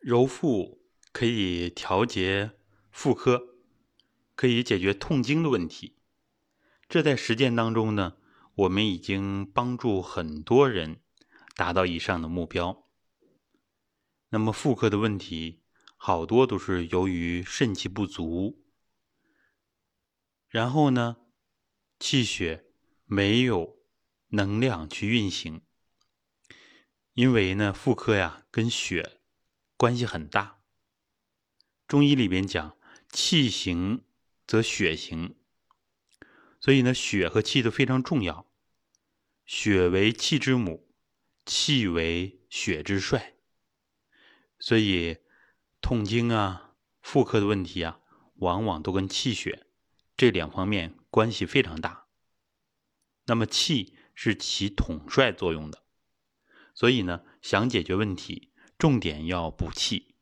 揉腹可以调节妇科，可以解决痛经的问题。这在实践当中呢，我们已经帮助很多人达到以上的目标。那么妇科的问题，好多都是由于肾气不足，然后呢，气血没有能量去运行。因为呢，妇科呀跟血。关系很大。中医里边讲，气行则血行，所以呢，血和气都非常重要。血为气之母，气为血之帅。所以，痛经啊、妇科的问题啊，往往都跟气血这两方面关系非常大。那么，气是起统帅作用的，所以呢，想解决问题。重点要补气，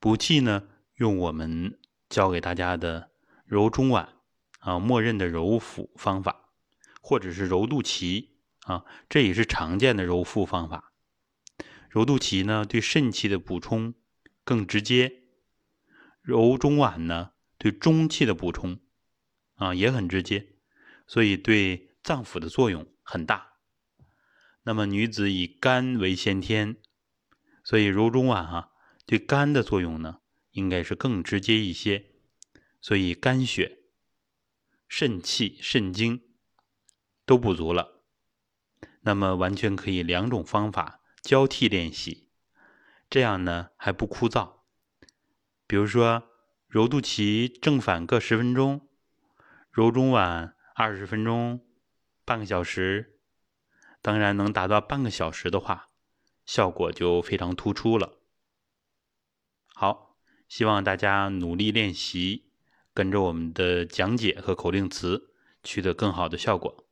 补气呢，用我们教给大家的揉中脘啊，默认的揉腹方法，或者是揉肚脐啊，这也是常见的揉腹方法。揉肚脐呢，对肾气的补充更直接；揉中脘呢，对中气的补充啊也很直接，所以对脏腑的作用很大。那么女子以肝为先天。所以揉中脘啊，对肝的作用呢，应该是更直接一些。所以肝血、肾气、肾精都不足了，那么完全可以两种方法交替练习，这样呢还不枯燥。比如说揉肚脐正反各十分钟，揉中脘二十分钟，半个小时。当然能达到半个小时的话。效果就非常突出了。好，希望大家努力练习，跟着我们的讲解和口令词，取得更好的效果。